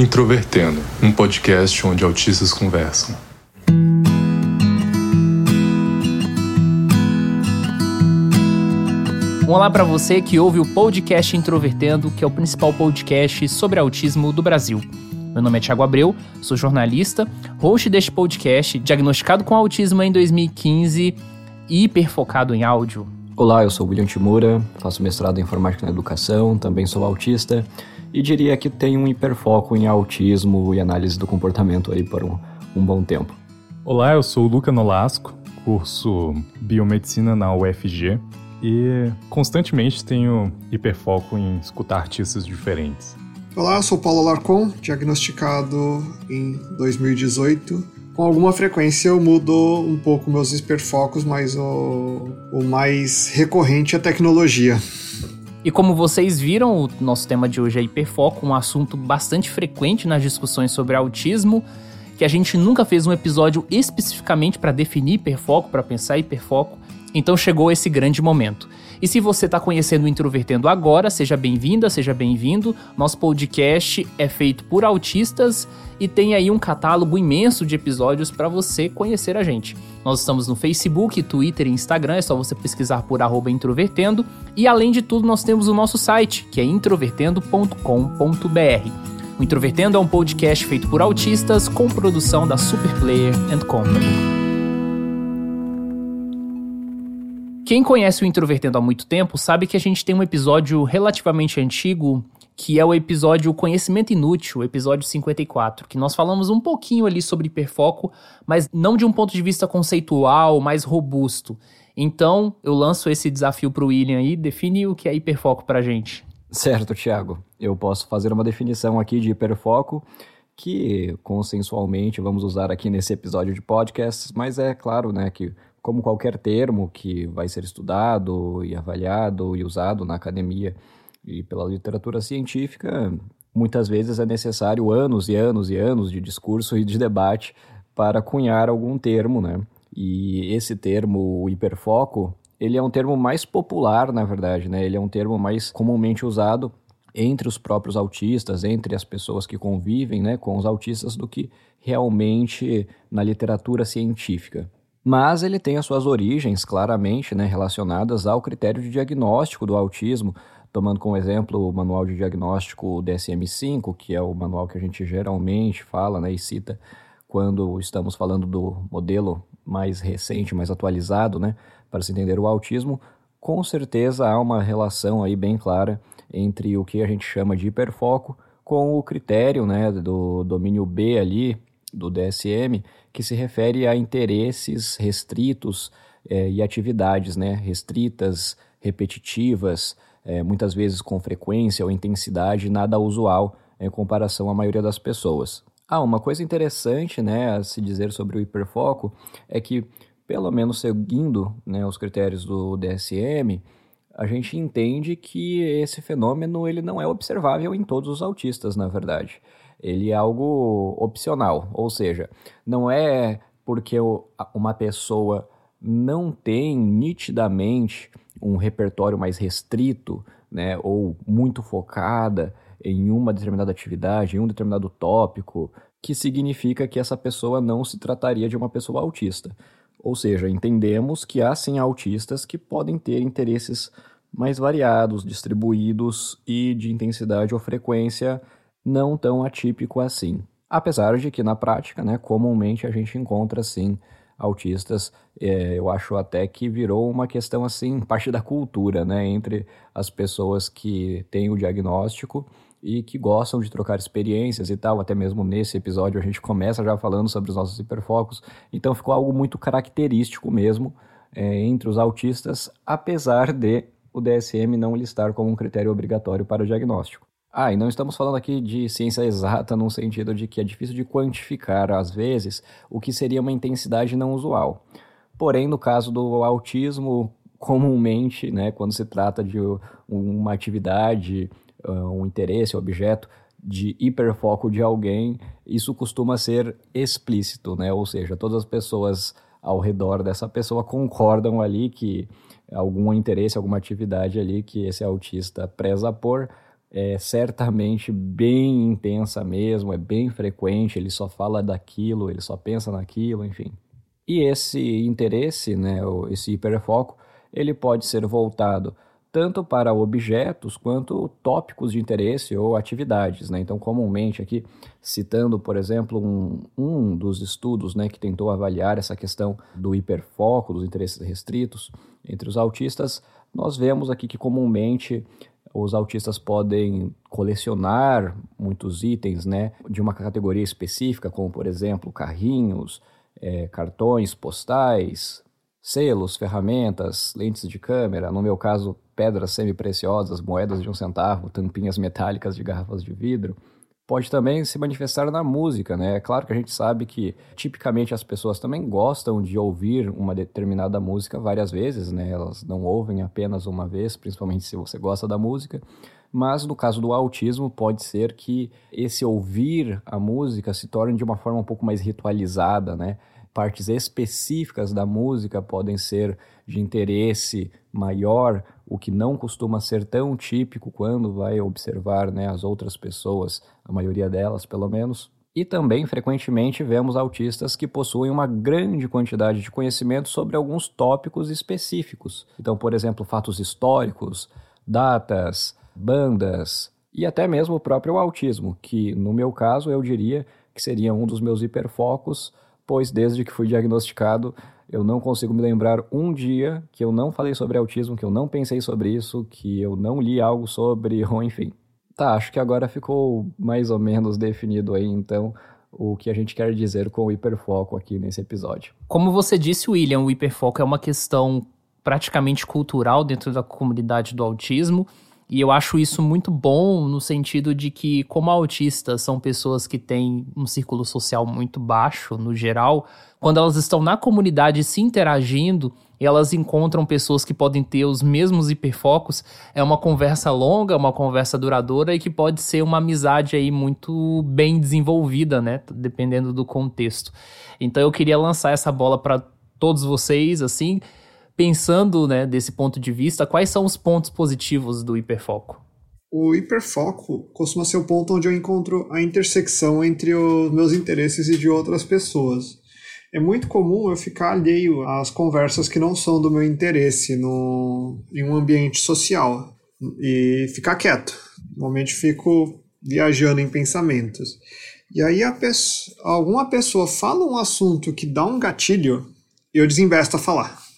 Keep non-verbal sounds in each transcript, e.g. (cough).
Introvertendo, um podcast onde autistas conversam. Olá para você que ouve o podcast Introvertendo, que é o principal podcast sobre autismo do Brasil. Meu nome é Thiago Abreu, sou jornalista, host deste podcast, diagnosticado com autismo em 2015 e hiperfocado em áudio. Olá, eu sou William Timura, faço mestrado em informática na educação, também sou autista e diria que tenho um hiperfoco em autismo e análise do comportamento aí por um, um bom tempo. Olá, eu sou o Luca Nolasco, curso Biomedicina na UFG e constantemente tenho hiperfoco em escutar artistas diferentes. Olá, eu sou Paulo Alarcon, diagnosticado em 2018 com alguma frequência eu mudo um pouco meus hiperfocos, mas o, o mais recorrente é a tecnologia. E como vocês viram, o nosso tema de hoje é hiperfoco, um assunto bastante frequente nas discussões sobre autismo, que a gente nunca fez um episódio especificamente para definir hiperfoco, para pensar hiperfoco. Então chegou esse grande momento. E se você está conhecendo o Introvertendo agora, seja bem-vinda, seja bem-vindo. Nosso podcast é feito por autistas e tem aí um catálogo imenso de episódios para você conhecer a gente. Nós estamos no Facebook, Twitter e Instagram, é só você pesquisar por introvertendo. E além de tudo, nós temos o nosso site, que é introvertendo.com.br. O Introvertendo é um podcast feito por autistas com produção da Superplayer and Company. Quem conhece o Introvertendo há muito tempo sabe que a gente tem um episódio relativamente antigo que é o episódio Conhecimento Inútil, episódio 54, que nós falamos um pouquinho ali sobre hiperfoco, mas não de um ponto de vista conceitual, mais robusto. Então, eu lanço esse desafio para o William aí, define o que é hiperfoco para gente. Certo, Thiago. Eu posso fazer uma definição aqui de hiperfoco que consensualmente vamos usar aqui nesse episódio de podcast, mas é claro, né, que como qualquer termo que vai ser estudado e avaliado e usado na academia e pela literatura científica, muitas vezes é necessário anos e anos e anos de discurso e de debate para cunhar algum termo, né? E esse termo, o hiperfoco, ele é um termo mais popular, na verdade, né? Ele é um termo mais comumente usado entre os próprios autistas, entre as pessoas que convivem, né, com os autistas, do que realmente na literatura científica mas ele tem as suas origens claramente né, relacionadas ao critério de diagnóstico do autismo, tomando como exemplo o manual de diagnóstico DSM-5, que é o manual que a gente geralmente fala né, e cita quando estamos falando do modelo mais recente, mais atualizado, né, para se entender o autismo, com certeza há uma relação aí bem clara entre o que a gente chama de hiperfoco com o critério né, do domínio B ali, do DSM, que se refere a interesses restritos é, e atividades né, restritas, repetitivas, é, muitas vezes com frequência ou intensidade nada usual em comparação à maioria das pessoas. Ah, uma coisa interessante né, a se dizer sobre o hiperfoco é que, pelo menos seguindo né, os critérios do DSM, a gente entende que esse fenômeno ele não é observável em todos os autistas, na verdade ele é algo opcional, ou seja, não é porque uma pessoa não tem nitidamente um repertório mais restrito, né, ou muito focada em uma determinada atividade, em um determinado tópico, que significa que essa pessoa não se trataria de uma pessoa autista. Ou seja, entendemos que há sim autistas que podem ter interesses mais variados, distribuídos e de intensidade ou frequência não tão atípico assim. Apesar de que na prática, né, comumente a gente encontra sim autistas, é, eu acho até que virou uma questão assim, (laughs) parte da cultura, né, entre as pessoas que têm o diagnóstico e que gostam de trocar experiências e tal, até mesmo nesse episódio a gente começa já falando sobre os nossos hiperfocos, então ficou algo muito característico mesmo é, entre os autistas, apesar de o DSM não listar como um critério obrigatório para o diagnóstico. Ah, e não estamos falando aqui de ciência exata no sentido de que é difícil de quantificar, às vezes, o que seria uma intensidade não usual. Porém, no caso do autismo, comumente, né, quando se trata de uma atividade, ah, um interesse, objeto de hiperfoco de alguém, isso costuma ser explícito, né? Ou seja, todas as pessoas ao redor dessa pessoa concordam ali que algum interesse, alguma atividade ali que esse autista preza por é certamente bem intensa mesmo, é bem frequente, ele só fala daquilo, ele só pensa naquilo, enfim. E esse interesse, né, esse hiperfoco, ele pode ser voltado tanto para objetos quanto tópicos de interesse ou atividades. Né? Então, comumente aqui, citando, por exemplo, um, um dos estudos né, que tentou avaliar essa questão do hiperfoco, dos interesses restritos entre os autistas, nós vemos aqui que comumente os autistas podem colecionar muitos itens né, de uma categoria específica, como, por exemplo, carrinhos, é, cartões postais, selos, ferramentas, lentes de câmera, no meu caso, pedras semi-preciosas, moedas de um centavo, tampinhas metálicas de garrafas de vidro, pode também se manifestar na música, né? É claro que a gente sabe que tipicamente as pessoas também gostam de ouvir uma determinada música várias vezes, né? Elas não ouvem apenas uma vez, principalmente se você gosta da música. Mas no caso do autismo, pode ser que esse ouvir a música se torne de uma forma um pouco mais ritualizada, né? partes específicas da música podem ser de interesse maior, o que não costuma ser tão típico quando vai observar né, as outras pessoas, a maioria delas pelo menos. E também, frequentemente, vemos autistas que possuem uma grande quantidade de conhecimento sobre alguns tópicos específicos. Então, por exemplo, fatos históricos, datas, bandas e até mesmo o próprio autismo, que no meu caso eu diria que seria um dos meus hiperfocos pois desde que fui diagnosticado, eu não consigo me lembrar um dia que eu não falei sobre autismo, que eu não pensei sobre isso, que eu não li algo sobre, (laughs) ou enfim. Tá, acho que agora ficou mais ou menos definido aí, então, o que a gente quer dizer com o hiperfoco aqui nesse episódio. Como você disse, William, o hiperfoco é uma questão praticamente cultural dentro da comunidade do autismo. E eu acho isso muito bom no sentido de que, como autistas são pessoas que têm um círculo social muito baixo, no geral, quando elas estão na comunidade se interagindo, elas encontram pessoas que podem ter os mesmos hiperfocos, é uma conversa longa, uma conversa duradoura e que pode ser uma amizade aí muito bem desenvolvida, né? Dependendo do contexto. Então eu queria lançar essa bola para todos vocês, assim, pensando né, desse ponto de vista, quais são os pontos positivos do hiperfoco? O hiperfoco costuma ser o ponto onde eu encontro a intersecção entre os meus interesses e de outras pessoas. É muito comum eu ficar alheio às conversas que não são do meu interesse no, em um ambiente social e ficar quieto. Normalmente fico viajando em pensamentos. E aí alguma pessoa fala um assunto que dá um gatilho eu desinvesto a falar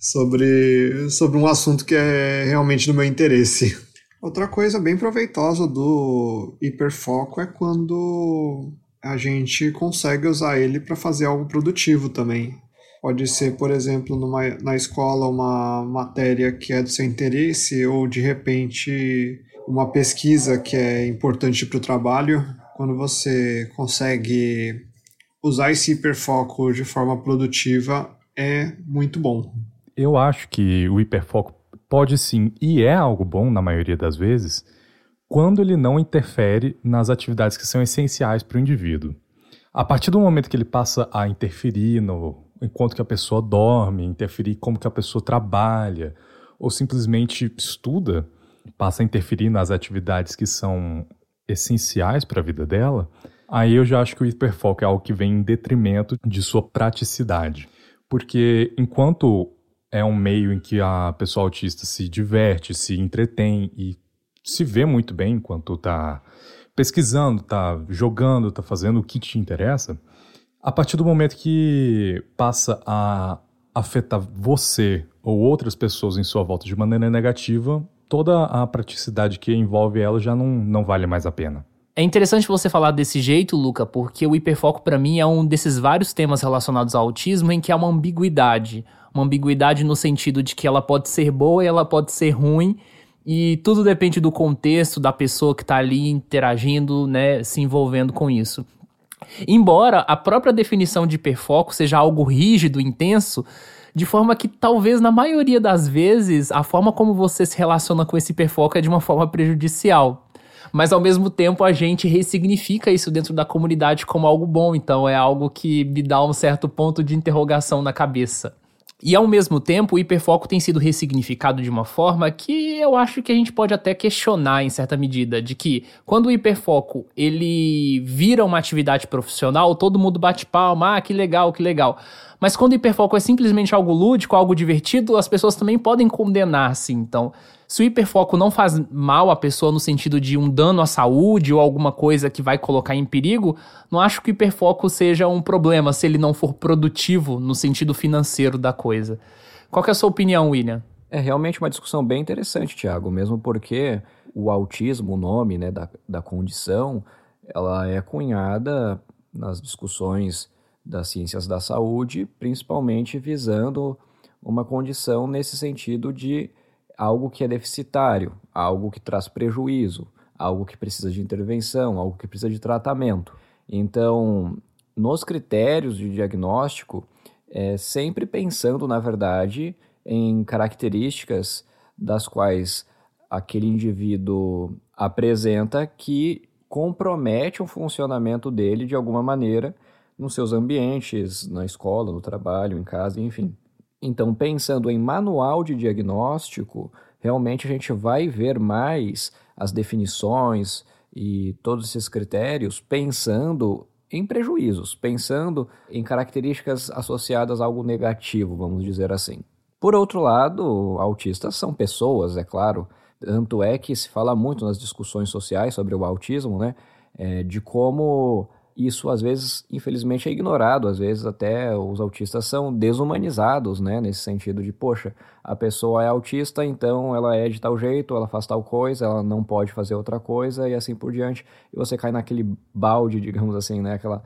sobre, sobre um assunto que é realmente do meu interesse. Outra coisa bem proveitosa do hiperfoco é quando a gente consegue usar ele para fazer algo produtivo também. Pode ser, por exemplo, numa, na escola uma matéria que é do seu interesse ou de repente uma pesquisa que é importante para o trabalho. Quando você consegue usar esse hiperfoco de forma produtiva, é muito bom. Eu acho que o hiperfoco pode sim, e é algo bom na maioria das vezes, quando ele não interfere nas atividades que são essenciais para o indivíduo. A partir do momento que ele passa a interferir no enquanto que a pessoa dorme, interferir como que a pessoa trabalha, ou simplesmente estuda, passa a interferir nas atividades que são essenciais para a vida dela, aí eu já acho que o hiperfoco é algo que vem em detrimento de sua praticidade. Porque enquanto é um meio em que a pessoa autista se diverte, se entretém e se vê muito bem enquanto está pesquisando, está jogando, está fazendo o que te interessa. A partir do momento que passa a afetar você ou outras pessoas em sua volta de maneira negativa, toda a praticidade que envolve ela já não, não vale mais a pena. É interessante você falar desse jeito, Luca, porque o hiperfoco para mim é um desses vários temas relacionados ao autismo em que há uma ambiguidade uma ambiguidade no sentido de que ela pode ser boa e ela pode ser ruim, e tudo depende do contexto da pessoa que está ali interagindo, né, se envolvendo com isso. Embora a própria definição de hiperfoco seja algo rígido, intenso, de forma que talvez na maioria das vezes a forma como você se relaciona com esse hiperfoco é de uma forma prejudicial. Mas ao mesmo tempo a gente ressignifica isso dentro da comunidade como algo bom, então é algo que me dá um certo ponto de interrogação na cabeça. E ao mesmo tempo, o hiperfoco tem sido ressignificado de uma forma que eu acho que a gente pode até questionar em certa medida, de que quando o hiperfoco ele vira uma atividade profissional, todo mundo bate palma, ah, que legal, que legal. Mas quando o hiperfoco é simplesmente algo lúdico, algo divertido, as pessoas também podem condenar-se. Então, se o hiperfoco não faz mal à pessoa no sentido de um dano à saúde ou alguma coisa que vai colocar em perigo, não acho que o hiperfoco seja um problema se ele não for produtivo no sentido financeiro da coisa. Qual é a sua opinião, William? É realmente uma discussão bem interessante, Tiago, mesmo porque o autismo, o nome né, da, da condição, ela é cunhada nas discussões das ciências da saúde, principalmente visando uma condição nesse sentido de algo que é deficitário, algo que traz prejuízo, algo que precisa de intervenção, algo que precisa de tratamento. Então, nos critérios de diagnóstico, é sempre pensando, na verdade, em características das quais aquele indivíduo apresenta que compromete o funcionamento dele de alguma maneira nos seus ambientes, na escola, no trabalho, em casa, enfim. Então, pensando em manual de diagnóstico, realmente a gente vai ver mais as definições e todos esses critérios pensando em prejuízos, pensando em características associadas a algo negativo, vamos dizer assim. Por outro lado, autistas são pessoas, é claro, tanto é que se fala muito nas discussões sociais sobre o autismo, né, é, de como isso às vezes, infelizmente, é ignorado. Às vezes até os autistas são desumanizados, né? Nesse sentido de, poxa, a pessoa é autista, então ela é de tal jeito, ela faz tal coisa, ela não pode fazer outra coisa e assim por diante. E você cai naquele balde, (laughs) digamos assim, né? Aquela,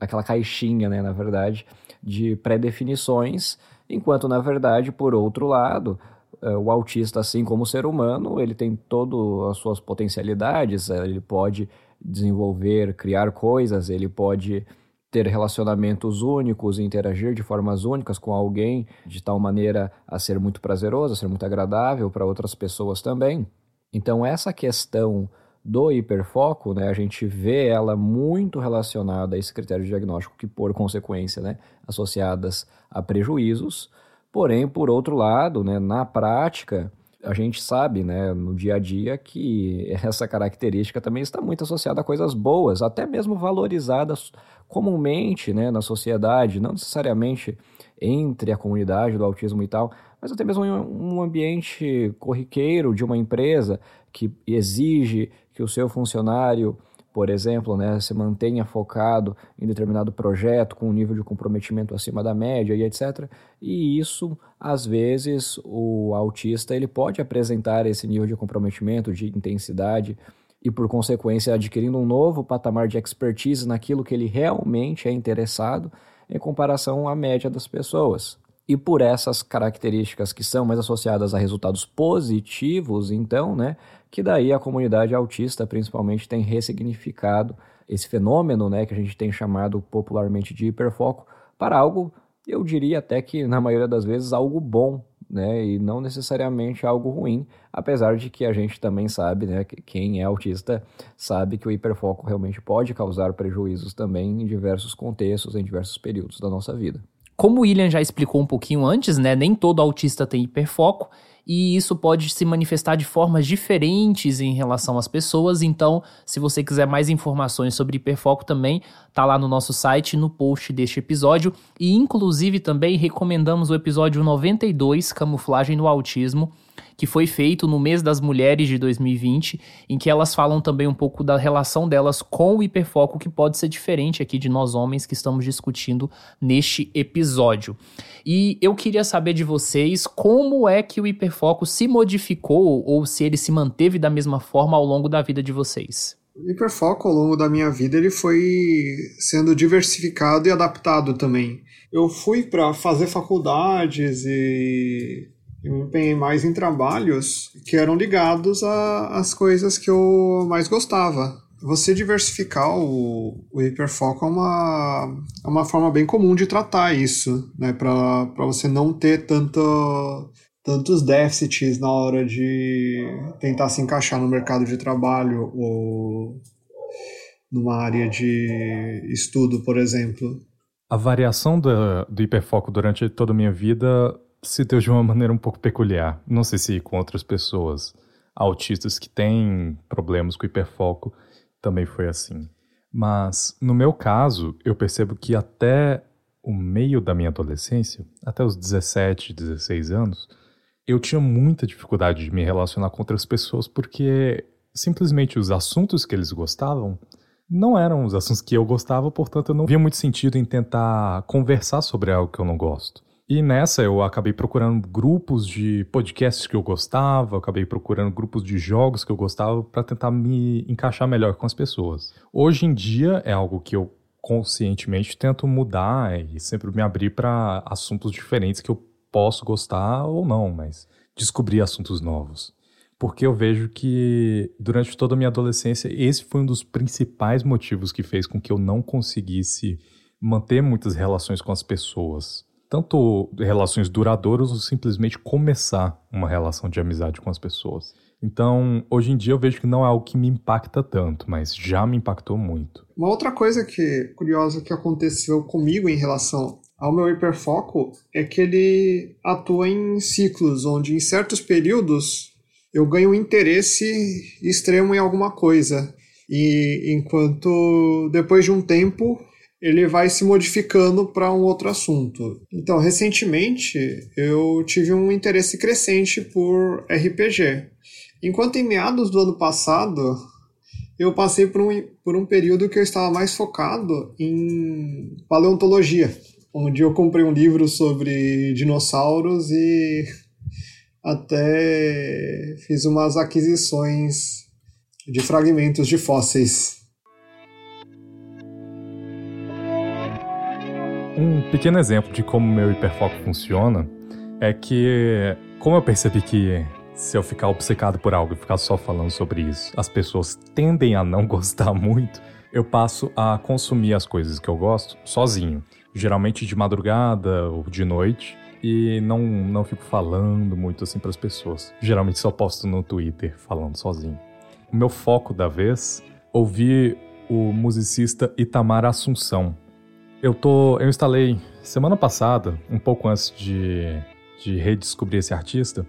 aquela caixinha, né? Na verdade, de pré-definições, enquanto na verdade, por outro lado, o autista, assim como o ser humano, ele tem todas as suas potencialidades, eh, ele pode desenvolver, criar coisas, ele pode ter relacionamentos únicos interagir de formas únicas com alguém de tal maneira a ser muito prazeroso, a ser muito agradável para outras pessoas também. Então essa questão do hiperfoco, né, a gente vê ela muito relacionada a esse critério de diagnóstico que por consequência, né, associadas a prejuízos. Porém, por outro lado, né, na prática, a gente sabe, né, no dia a dia, que (laughs) essa característica também está muito associada a coisas boas, até mesmo valorizadas comumente né, na sociedade, não necessariamente entre a comunidade do autismo e tal, mas até mesmo em um ambiente corriqueiro de uma empresa que exige que o seu funcionário por exemplo, né, se mantenha focado em determinado projeto com um nível de comprometimento acima da média e etc. E isso, às vezes, o autista ele pode apresentar esse nível de comprometimento, de intensidade e, por consequência, adquirindo um novo patamar de expertise naquilo que ele realmente é interessado em comparação à média das pessoas. E por essas características que são mais associadas a resultados positivos, então, né, que daí a comunidade autista principalmente tem ressignificado esse fenômeno, né, que a gente tem chamado popularmente de hiperfoco, para algo, eu diria até que na maioria das vezes algo bom, né, e não necessariamente algo ruim, apesar de que a gente também sabe, né, que quem é autista sabe que o hiperfoco realmente pode causar prejuízos também em diversos contextos, em diversos períodos da nossa vida. Como o William já explicou um pouquinho antes, né, nem todo autista tem hiperfoco, e isso pode se manifestar de formas diferentes em relação às pessoas. Então, se você quiser mais informações sobre hiperfoco também, tá lá no nosso site, no post deste episódio. E inclusive também recomendamos o episódio 92, Camuflagem no Autismo, que foi feito no mês das mulheres de 2020, em que elas falam também um pouco da relação delas com o hiperfoco, que pode ser diferente aqui de nós homens que estamos discutindo neste episódio. E eu queria saber de vocês como é que o hiperfoco se modificou ou se ele se manteve da mesma forma ao longo da vida de vocês. O hiperfoco ao longo da minha vida ele foi sendo diversificado e adaptado também. Eu fui para fazer faculdades e eu me empenhei mais em trabalhos que eram ligados às coisas que eu mais gostava. Você diversificar o, o hiperfoco é uma, é uma forma bem comum de tratar isso, né? Para você não ter tanto, tantos déficits na hora de tentar se encaixar no mercado de trabalho ou numa área de estudo, por exemplo. A variação do, do hiperfoco durante toda a minha vida se deu de uma maneira um pouco peculiar. Não sei se com outras pessoas autistas que têm problemas com hiperfoco também foi assim. Mas no meu caso, eu percebo que até o meio da minha adolescência, até os 17, 16 anos, eu tinha muita dificuldade de me relacionar com outras pessoas porque simplesmente os assuntos que eles gostavam não eram os assuntos que eu gostava, portanto eu não via muito sentido em tentar conversar sobre algo que eu não gosto. E nessa eu acabei procurando grupos de podcasts que eu gostava, acabei procurando grupos de jogos que eu gostava para tentar me encaixar melhor com as pessoas. Hoje em dia é algo que eu conscientemente tento mudar e sempre me abrir para assuntos diferentes que eu posso gostar ou não, mas descobrir assuntos novos. Porque eu vejo que durante toda a minha adolescência esse foi um dos principais motivos que fez com que eu não conseguisse manter muitas relações com as pessoas tanto relações duradouras ou simplesmente começar uma relação de amizade com as pessoas. Então, hoje em dia eu vejo que não é algo que me impacta tanto, mas já me impactou muito. Uma outra coisa que curiosa que aconteceu comigo em relação ao meu hiperfoco é que ele atua em ciclos, onde em certos períodos eu ganho um interesse extremo em alguma coisa. E enquanto depois de um tempo ele vai se modificando para um outro assunto. Então, recentemente, eu tive um interesse crescente por RPG. Enquanto em meados do ano passado, eu passei por um, por um período que eu estava mais focado em paleontologia, onde eu comprei um livro sobre dinossauros e até fiz umas aquisições de fragmentos de fósseis. Um pequeno exemplo de como meu hiperfoco funciona é que, como eu percebi que se eu ficar obcecado por algo e ficar só falando sobre isso, as pessoas tendem a não (laughs) gostar muito, eu passo a consumir as coisas que eu gosto sozinho, geralmente de madrugada ou de noite, e não, não fico falando muito assim para as pessoas. Geralmente só posto no Twitter falando sozinho. O meu foco da vez, ouvir o musicista Itamar Assunção, eu tô. Eu instalei semana passada, um pouco antes de, de redescobrir esse artista,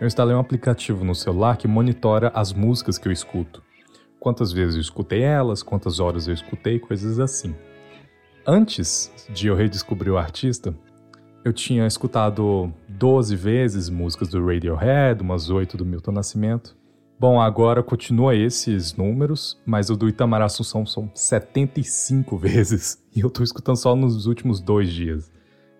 eu instalei um aplicativo no celular que monitora as músicas que eu escuto. Quantas vezes eu escutei elas, quantas horas eu escutei, coisas assim. Antes de eu redescobrir o artista, eu tinha escutado 12 vezes músicas do Radiohead, umas 8 do Milton Nascimento. Bom, agora continua esses números, mas o do Itamar Assunção são 75 (laughs) vezes. E eu tô escutando só nos últimos dois dias.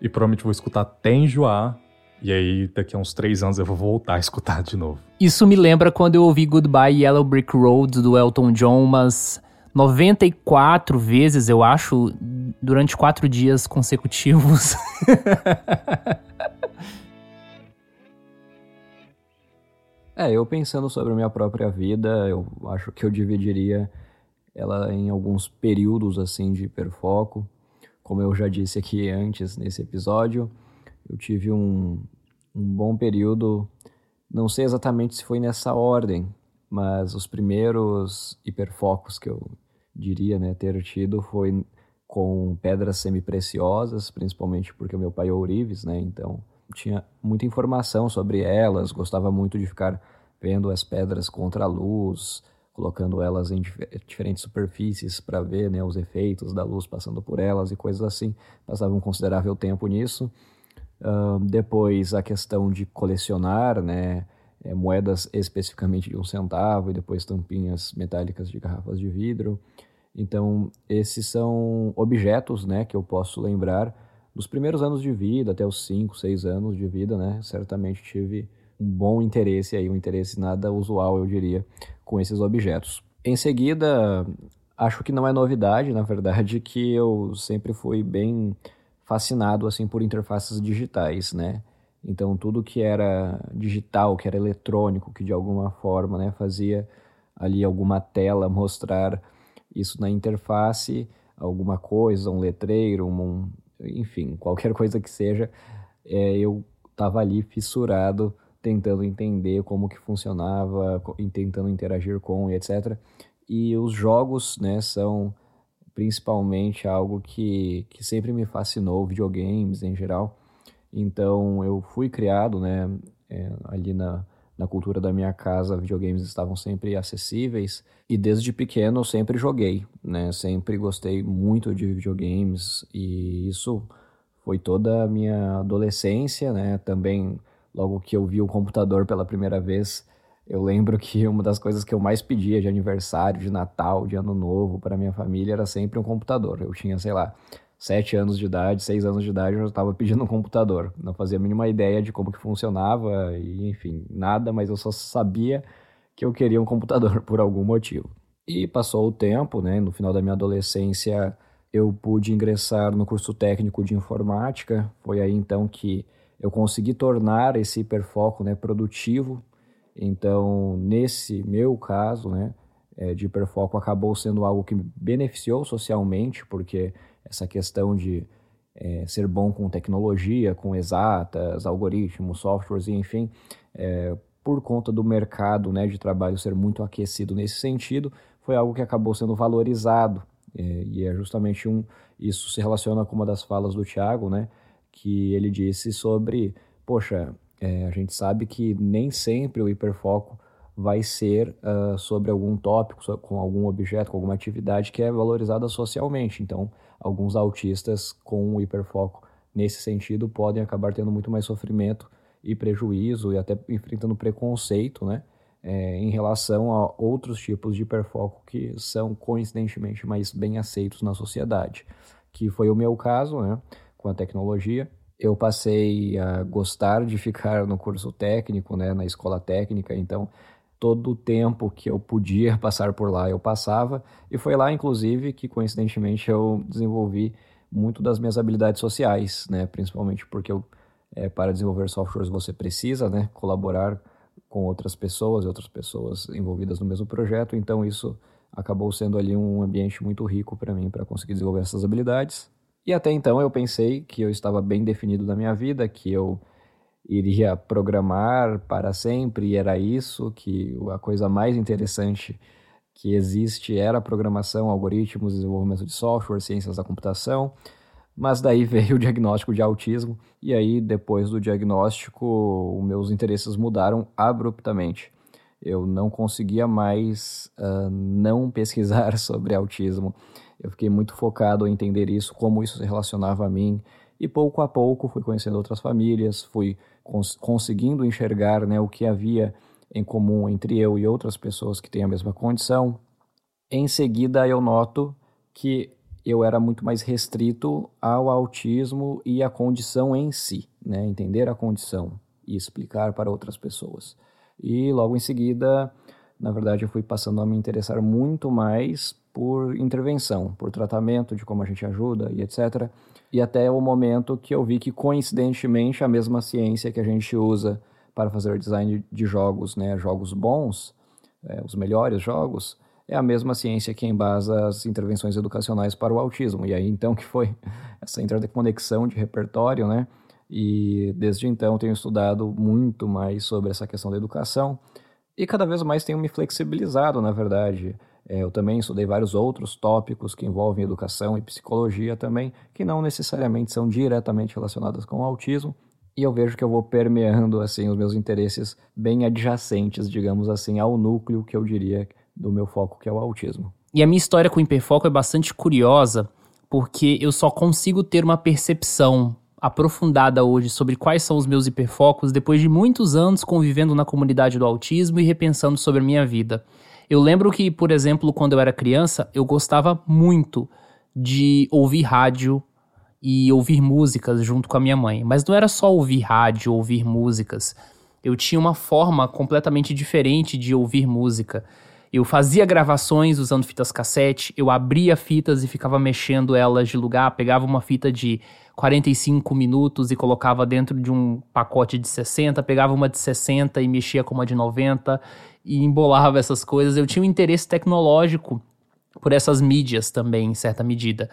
E provavelmente vou escutar até enjoar. E aí, daqui a uns três anos, eu vou voltar a escutar de novo. Isso me lembra quando eu ouvi Goodbye Yellow Brick Road do Elton John umas 94 vezes, eu acho, durante quatro dias consecutivos. (laughs) É, eu pensando sobre a minha própria vida, eu acho que eu dividiria ela em alguns períodos assim de hiperfoco. Como eu já disse aqui antes nesse episódio, eu tive um, um bom período, não sei exatamente se foi nessa ordem, mas os primeiros hiperfocos que eu diria né, ter tido foi com pedras semi-preciosas, principalmente porque meu pai é ourives, né? Então tinha muita informação sobre elas, gostava muito de ficar vendo as pedras contra a luz, colocando elas em diferentes superfícies para ver né, os efeitos da luz passando por elas e coisas assim. Passava um considerável tempo nisso. Uh, depois a questão de colecionar né, é, moedas especificamente de um centavo e depois tampinhas metálicas de garrafas de vidro. Então, esses são objetos né, que eu posso lembrar dos primeiros anos de vida, até os 5, 6 anos de vida, né? Certamente tive um bom interesse aí, um interesse nada usual, eu diria, com esses objetos. Em seguida, acho que não é novidade, na verdade, que eu sempre fui bem fascinado assim por interfaces digitais, né? Então tudo que era digital, que era eletrônico, que de alguma forma, né, fazia ali alguma tela mostrar isso na interface, alguma coisa, um letreiro, um, enfim, qualquer coisa que seja, é, eu estava ali fissurado tentando entender como que funcionava, tentando interagir com e etc. E os jogos, né, são principalmente algo que, que sempre me fascinou, videogames em geral. Então eu fui criado, né, é, ali na, na cultura da minha casa, videogames estavam sempre acessíveis e desde pequeno eu sempre joguei, né, sempre gostei muito de videogames e isso foi toda a minha adolescência, né, também logo que eu vi o computador pela primeira vez, eu lembro que uma das coisas que eu mais pedia de aniversário, de Natal, de Ano Novo para minha família era sempre um computador. Eu tinha, sei lá, sete anos de idade, seis anos de idade, eu já estava pedindo um computador. Não fazia a mínima ideia de como que funcionava e, enfim, nada, mas eu só sabia que eu queria um computador (laughs) por algum motivo. E passou o tempo, né? No final da minha adolescência, eu pude ingressar no curso técnico de informática. Foi aí então que eu consegui tornar esse hiperfoco, né, produtivo. Então, nesse meu caso, né, é, de hiperfoco acabou sendo algo que me beneficiou socialmente, porque essa questão de é, ser bom com tecnologia, com exatas, algoritmos, softwares, enfim, é, por conta do mercado né, de trabalho ser muito aquecido nesse sentido, foi algo que acabou sendo valorizado. É, e é justamente um. Isso se relaciona com uma das falas do Tiago, né, que ele disse sobre: poxa, é, a gente sabe que nem sempre o hiperfoco vai ser uh, sobre algum tópico, com algum objeto, com alguma atividade que é valorizada socialmente. Então, alguns autistas com hiperfoco nesse sentido podem acabar tendo muito mais sofrimento e prejuízo e até enfrentando preconceito, né? É, em relação a outros tipos de hiperfoco que são coincidentemente mais bem aceitos na sociedade, que foi o meu caso, né? Com a tecnologia, eu passei a gostar de ficar no curso técnico, né? Na escola técnica, então todo o tempo que eu podia passar por lá eu passava e foi lá inclusive que coincidentemente eu desenvolvi muito das minhas habilidades sociais, né? Principalmente porque eu, é, para desenvolver softwares você precisa, né? Colaborar com outras pessoas e outras pessoas envolvidas no mesmo projeto, então isso acabou sendo ali um ambiente muito rico para mim para conseguir desenvolver essas habilidades. E até então eu pensei que eu estava bem definido na minha vida, que eu iria programar para sempre, e era isso que a coisa mais interessante que existe era programação, algoritmos, desenvolvimento de software, ciências da computação. Mas daí (laughs) veio o diagnóstico de autismo, e aí depois do diagnóstico, meus interesses mudaram abruptamente. Eu não conseguia mais uh, não (laughs) pesquisar sobre autismo. Eu fiquei muito focado em entender isso, como isso se relacionava a mim, e pouco a pouco fui conhecendo outras famílias, fui cons conseguindo enxergar né, o que havia em comum entre eu e outras pessoas que têm a mesma condição. Em seguida, eu noto que eu era muito mais restrito ao autismo e à condição em si, né? entender a condição e explicar para outras pessoas. E logo em seguida, na verdade, eu fui passando a me interessar muito mais por intervenção, por tratamento, de como a gente ajuda e etc. E até o momento que eu vi que, coincidentemente, a mesma ciência que a gente usa para fazer design de jogos, né, jogos bons, é, os melhores jogos, é a mesma ciência que embasa as intervenções educacionais para o autismo. E aí então (laughs) que foi essa interconexão de repertório, né? E desde então tenho estudado muito mais sobre essa questão da educação e cada vez mais tenho me flexibilizado, na verdade. É, eu também estudei vários outros tópicos que envolvem educação e psicologia também, que não necessariamente são diretamente relacionados com o autismo, e eu vejo que eu vou permeando assim os meus interesses bem adjacentes, digamos assim, ao núcleo que eu diria do meu foco, que é o autismo. E a minha história com o hiperfoco é bastante curiosa, porque eu só consigo ter uma percepção aprofundada hoje sobre quais são os meus hiperfocos depois de muitos anos convivendo na comunidade do autismo e repensando sobre a minha vida. Eu lembro que, por exemplo, quando eu era criança, eu gostava muito de ouvir rádio e ouvir músicas junto com a minha mãe. Mas não era só ouvir rádio, ouvir músicas. Eu tinha uma forma completamente diferente de ouvir música. Eu fazia gravações usando fitas cassete, eu abria fitas e ficava mexendo elas de lugar, pegava uma fita de 45 minutos e colocava dentro de um pacote de 60, pegava uma de 60 e mexia com uma de 90 e embolava essas coisas. Eu tinha um interesse tecnológico por essas mídias também, em certa medida.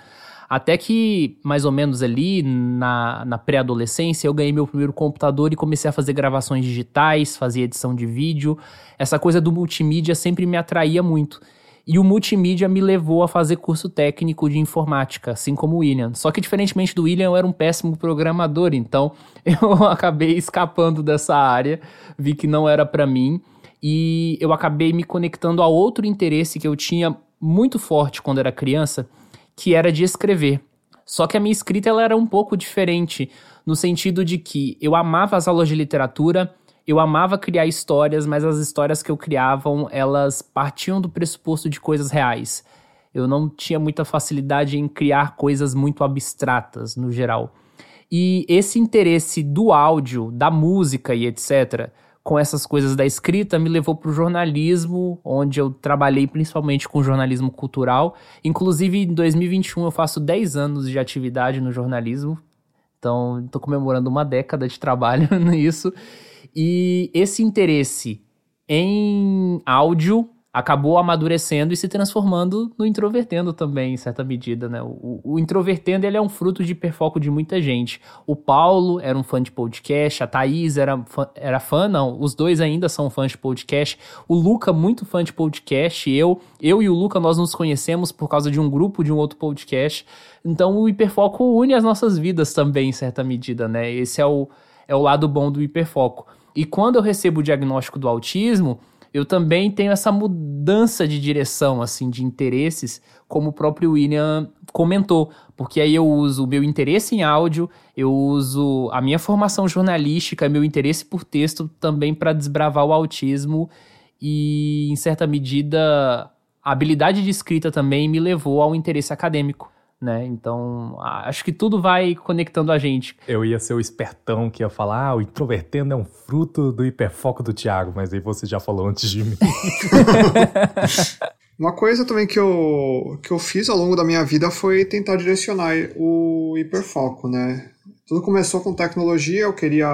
Até que, mais ou menos ali, na, na pré-adolescência, eu ganhei meu primeiro computador e comecei a fazer gravações digitais, fazia edição de vídeo. Essa coisa do multimídia sempre me atraía muito. E o multimídia me levou a fazer curso técnico de informática, assim como o William. Só que, diferentemente do William, eu era um péssimo programador, então (laughs) eu acabei escapando dessa área, vi que não era para mim, e eu acabei me conectando a outro interesse que eu tinha muito forte quando era criança, que era de escrever. Só que a minha escrita ela era um pouco diferente, no sentido de que eu amava as aulas de literatura, eu amava criar histórias, mas as histórias que eu criavam, elas partiam do pressuposto de coisas reais. Eu não tinha muita facilidade em criar coisas muito abstratas, no geral. E esse interesse do áudio, da música e etc., com essas coisas da escrita, me levou para o jornalismo, onde eu trabalhei principalmente com jornalismo cultural. Inclusive, em 2021, eu faço 10 anos de atividade no jornalismo. Então, estou comemorando uma década de trabalho (laughs) nisso. E esse interesse em áudio acabou amadurecendo e se transformando no introvertendo também, em certa medida, né? O, o, introvertendo, ele é um fruto de hiperfoco de muita gente. O Paulo era um fã de podcast, a Thaís era fã, era fã, não, os dois ainda são fãs de podcast. O Luca, muito fã de podcast, eu, eu e o Luca, nós nos conhecemos por causa de um grupo de um outro podcast. Então, o hiperfoco une as nossas vidas também, em certa medida, né? Esse é o, é o lado bom do hiperfoco. E quando eu recebo o diagnóstico do autismo, eu também tenho essa mudança de direção, assim, de interesses, como o próprio William comentou, porque aí eu uso o meu interesse em áudio, eu uso a minha formação jornalística, meu interesse por texto também para desbravar o autismo. E, em certa medida, a habilidade de escrita também me levou ao interesse acadêmico né? Então, acho que tudo vai conectando a gente. Eu ia ser o espertão que ia falar, ah, o introvertendo é um fruto do hiperfoco do Thiago, mas aí você já falou antes de mim. (laughs) Uma coisa também que eu, que eu fiz ao longo da minha vida foi tentar direcionar o hiperfoco, né? Tudo começou com tecnologia, eu queria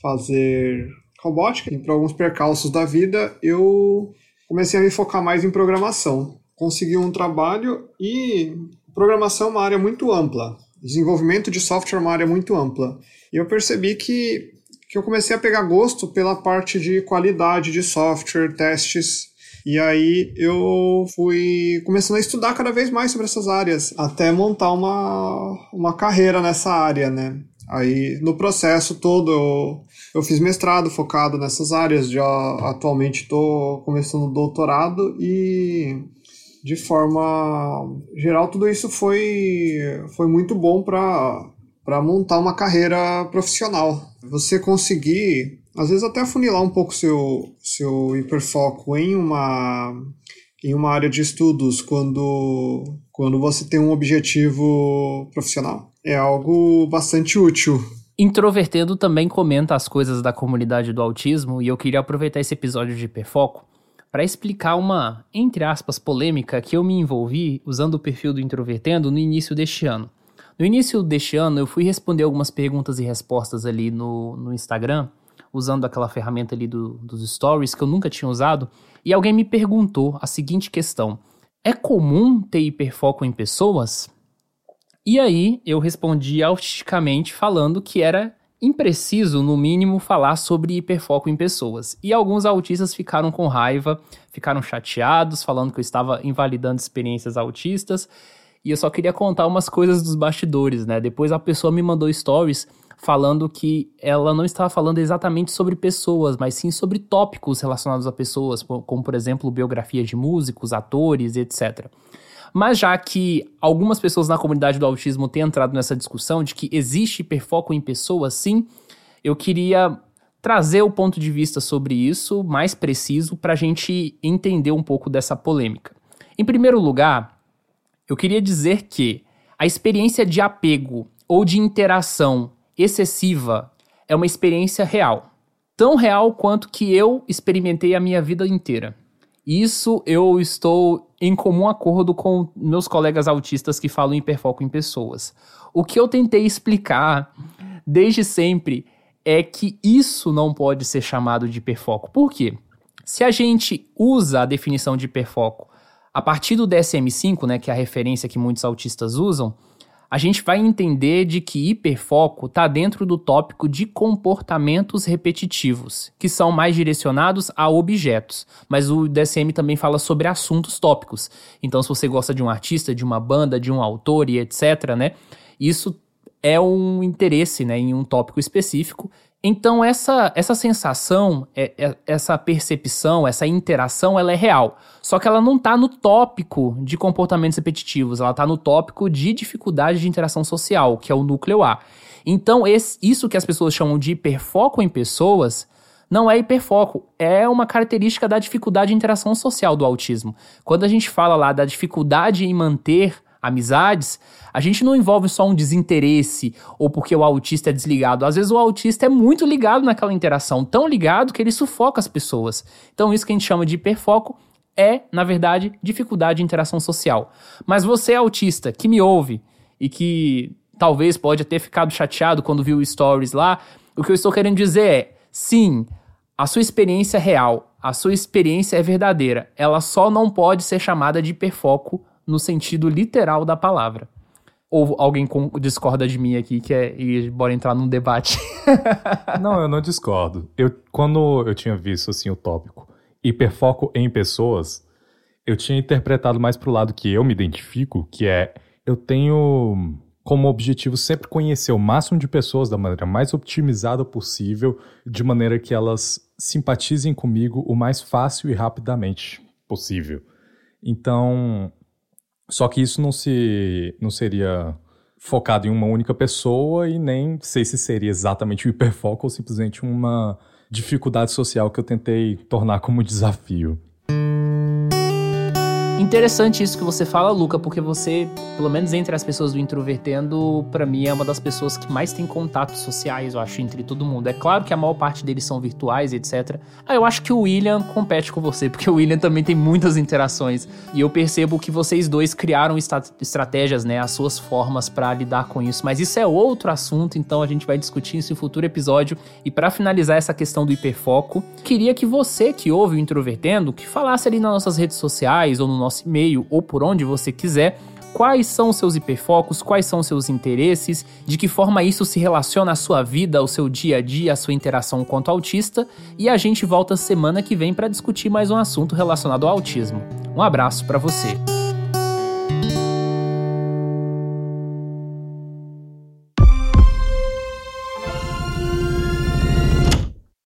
fazer robótica, e por alguns percalços da vida, eu comecei a me focar mais em programação. Consegui um trabalho e programação é uma área muito ampla, desenvolvimento de software é uma área muito ampla. E eu percebi que, que eu comecei a pegar gosto pela parte de qualidade de software, testes. E aí eu fui começando a estudar cada vez mais sobre essas áreas, até montar uma, uma carreira nessa área, né? Aí no processo todo eu, eu fiz mestrado focado nessas áreas, já atualmente estou começando doutorado e de forma geral, tudo isso foi, foi muito bom para montar uma carreira profissional. Você conseguir, às vezes, até afunilar um pouco seu, seu hiperfoco em uma, em uma área de estudos quando, quando você tem um objetivo profissional. É algo bastante útil. Introvertendo também comenta as coisas da comunidade do autismo e eu queria aproveitar esse episódio de hiperfoco para explicar uma, entre aspas, polêmica que eu me envolvi usando o perfil do Introvertendo no início deste ano. No início deste ano, eu fui responder algumas perguntas e respostas ali no, no Instagram, usando aquela ferramenta ali do, dos stories que eu nunca tinha usado, e alguém me perguntou a seguinte questão: É comum ter hiperfoco em pessoas? E aí eu respondi autisticamente falando que era impreciso, no mínimo, falar sobre hiperfoco em pessoas. E alguns autistas ficaram com raiva, ficaram chateados, falando que eu estava invalidando experiências autistas. E eu só queria contar umas coisas dos bastidores, né? Depois a pessoa me mandou stories falando que ela não estava falando exatamente sobre pessoas, mas sim sobre tópicos relacionados a pessoas, como por exemplo biografia de músicos, atores, etc. Mas já que algumas pessoas na comunidade do autismo têm entrado nessa discussão de que existe hiperfoco em pessoas, sim, eu queria trazer o ponto de vista sobre isso mais preciso para a gente entender um pouco dessa polêmica. Em primeiro lugar, eu queria dizer que a experiência de apego ou de interação excessiva é uma experiência real. Tão real quanto que eu experimentei a minha vida inteira. Isso eu estou em comum acordo com meus colegas autistas que falam hiperfoco em pessoas. O que eu tentei explicar desde sempre é que isso não pode ser chamado de hiperfoco. Por quê? Se a gente usa a definição de hiperfoco a partir do DSM-5, né, que é a referência que muitos autistas usam, a gente vai entender de que hiperfoco está dentro do tópico de comportamentos repetitivos, que são mais direcionados a objetos. Mas o DSM também fala sobre assuntos tópicos. Então, se você gosta de um artista, de uma banda, de um autor e etc., né? Isso é um interesse né, em um tópico específico então essa, essa sensação, é, é, essa percepção, essa interação, ela é real. Só que ela não está no tópico de comportamentos repetitivos, ela está no tópico de dificuldade de interação social, que é o núcleo A. Então esse, isso que as pessoas chamam de hiperfoco em pessoas não é hiperfoco, é uma característica da dificuldade de interação social do autismo. Quando a gente fala lá da dificuldade em manter amizades, a gente não envolve só um desinteresse ou porque o autista é desligado. Às vezes o autista é muito ligado naquela interação, tão ligado que ele sufoca as pessoas. Então, isso que a gente chama de hiperfoco é, na verdade, dificuldade de interação social. Mas você, autista, que me ouve e que talvez pode ter ficado chateado quando viu stories lá, o que eu estou querendo dizer é: sim, a sua experiência é real, a sua experiência é verdadeira. Ela só não pode ser chamada de hiperfoco no sentido literal da palavra. Ou alguém discorda de mim aqui, que é. E bora entrar num debate. (laughs) não, eu não discordo. Eu, quando eu tinha visto assim o tópico hiperfoco em pessoas, eu tinha interpretado mais pro lado que eu me identifico, que é eu tenho como objetivo sempre conhecer o máximo de pessoas da maneira mais otimizada possível, de maneira que elas simpatizem comigo o mais fácil e rapidamente possível. Então, só que isso não se não seria focado em uma única pessoa e nem sei se seria exatamente o hiperfoco ou simplesmente uma dificuldade social que eu tentei tornar como desafio. Interessante isso que você fala, Luca, porque você, pelo menos entre as pessoas do Introvertendo, para mim é uma das pessoas que mais tem contatos sociais, eu acho, entre todo mundo. É claro que a maior parte deles são virtuais, etc. Ah, eu acho que o William compete com você, (laughs) porque o William também tem muitas interações. E eu percebo que vocês dois criaram estratégias, né, as suas formas para lidar com isso. Mas isso é outro assunto, então a gente vai discutir isso em futuro episódio. E para finalizar essa questão do hiperfoco, queria que você que ouve o Introvertendo, que falasse ali nas nossas redes sociais ou no nosso nosso e-mail ou por onde você quiser quais são seus hiperfocos, quais são seus interesses, de que forma isso se relaciona à sua vida, ao seu dia a dia, à sua interação quanto autista, e a gente volta semana que vem para discutir mais um assunto relacionado ao autismo. Um abraço para você.